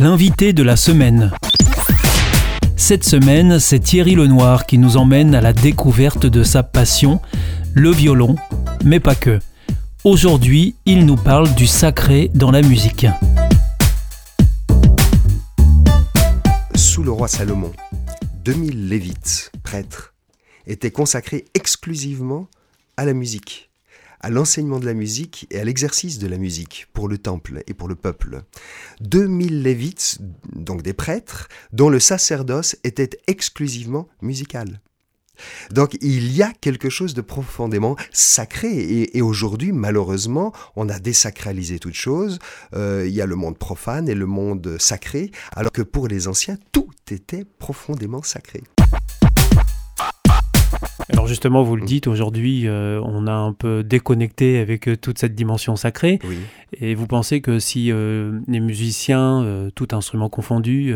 L'invité de la semaine. Cette semaine, c'est Thierry Lenoir qui nous emmène à la découverte de sa passion, le violon, mais pas que. Aujourd'hui, il nous parle du sacré dans la musique. Sous le roi Salomon, 2000 lévites, prêtres, étaient consacrés exclusivement à la musique à l'enseignement de la musique et à l'exercice de la musique pour le temple et pour le peuple. 2000 lévites, donc des prêtres, dont le sacerdoce était exclusivement musical. Donc il y a quelque chose de profondément sacré et, aujourd'hui malheureusement on a désacralisé toute chose. Euh, il y a le monde profane et le monde sacré alors que pour les anciens tout était profondément sacré. Alors justement, vous le dites, aujourd'hui, euh, on a un peu déconnecté avec euh, toute cette dimension sacrée. Et vous pensez que si euh, les musiciens, tout instrument confondu,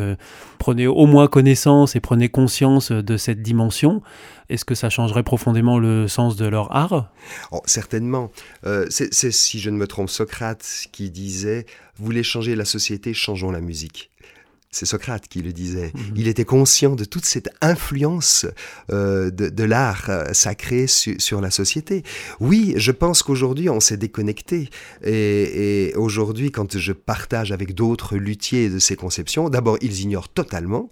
prenaient au moins connaissance et prenaient conscience de cette dimension, est-ce que ça changerait profondément le sens de leur art? Oh, Certainement. C'est, si je ne me trompe, Socrate qui disait, vous voulez changer la société, changeons la musique. C'est Socrate qui le disait. Mhm. Il était conscient de toute cette influence euh, de, l'art euh, sacré sur la société. Oui, je pense qu'aujourd'hui, on s'est déconnecté. Et, et aujourd'hui, quand je partage avec d'autres luthiers de ces conceptions, d'abord, ils ignorent totalement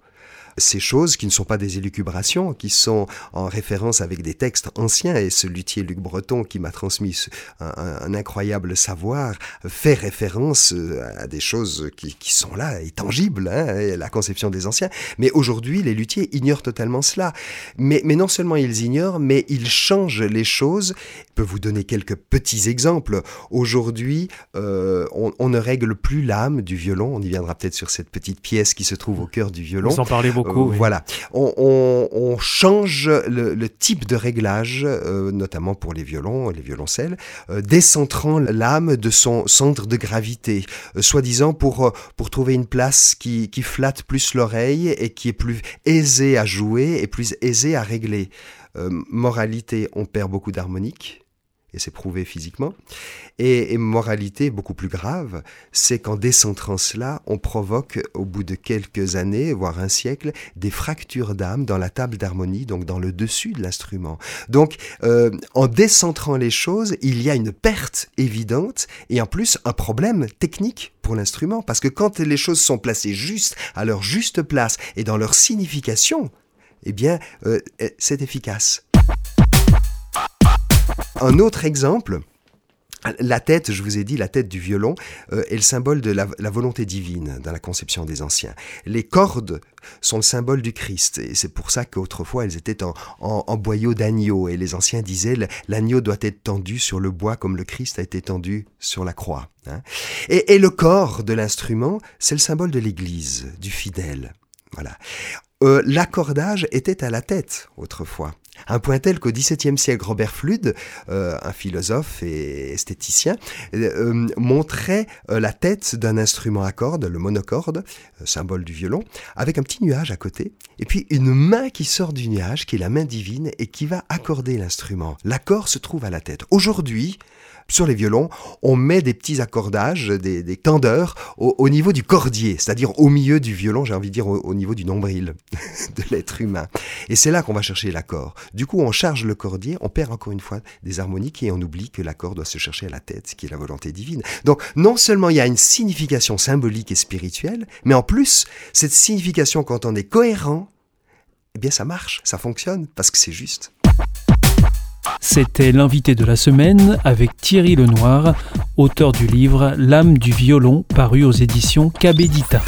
ces choses qui ne sont pas des élucubrations, qui sont en référence avec des textes anciens. Et ce luthier Luc Breton, qui m'a transmis un, incroyable savoir, fait référence euh, à des choses qui, sont là et tangibles, hein, la conception des anciens. Mais aujourd'hui, les luthiers ignorent totalement cela. Mais, mais non seulement ils ignorent, mais ils changent les choses. Je peux vous donner quelques petits exemples. Aujourd'hui, euh, on, ne règle plus l'âme du violon. On y viendra peut-être sur cette petite pièce qui se trouve au cœur du violon. Euh, voilà. On, change le, type de réglage, euh, notamment pour les violons et les violoncelles, euh, décentrant l'âme de son centre de gravité, soi-disant pour, pour trouver une place qui, qui flatte plus l'oreille et qui est plus aisée à jouer et plus aisée à régler. moralité, on perd beaucoup d'harmonique et c'est prouvé physiquement. Et, moralité beaucoup plus grave, c'est qu'en décentrant cela, on provoque au bout de quelques années, voire un siècle, des fractures d'âme dans la table d'harmonie, donc dans le dessus de l'instrument. Donc euh, en décentrant les choses, il y a une perte évidente et en plus un problème technique pour l'instrument, parce que quand les choses sont placées juste à leur juste place et dans leur signification, eh bien, euh, c'est efficace. Un autre exemple, la tête, je vous ai dit, la tête du violon euh, est le symbole de la, volonté divine dans la conception des anciens. Les cordes sont le symbole du Christ, et c'est pour ça qu'autrefois elles étaient en, boyau d'agneau, et les anciens disaient l'agneau doit être tendu sur le bois comme le Christ a été tendu sur la croix. Hein. Et, et le corps de l'instrument, c'est le symbole de l'Église, du fidèle. Voilà. Euh, l'accordage était à la tête autrefois. Un point tel qu'au XVIIe siècle, Robert Flude, euh, un philosophe et esthéticien, euh, montrait la tête d'un instrument à cordes, le monocorde, symbole du violon, avec un petit nuage à côté, et puis une main qui sort du nuage, qui est la main divine, et qui va accorder l'instrument. L'accord se trouve à la tête. Aujourd'hui, sur les violons, on met des petits accordages, des, tendeurs au, niveau du cordier, c'est-à-dire au milieu du violon, j'ai envie de dire au, niveau du nombril de l'être humain. Et c'est là qu'on va chercher l'accord. Du coup, on charge le cordier, on perd encore une fois des harmoniques et on oublie que l'accord doit se chercher à la tête, qui est la volonté divine. Donc, non seulement il y a une signification symbolique et spirituelle, mais en plus, cette signification, quand on est cohérent, eh bien ça marche, ça fonctionne, parce que c'est juste. C'était l'invité de la semaine avec Thierry Lenoir, auteur du livre L'âme du violon paru aux éditions Cabedita.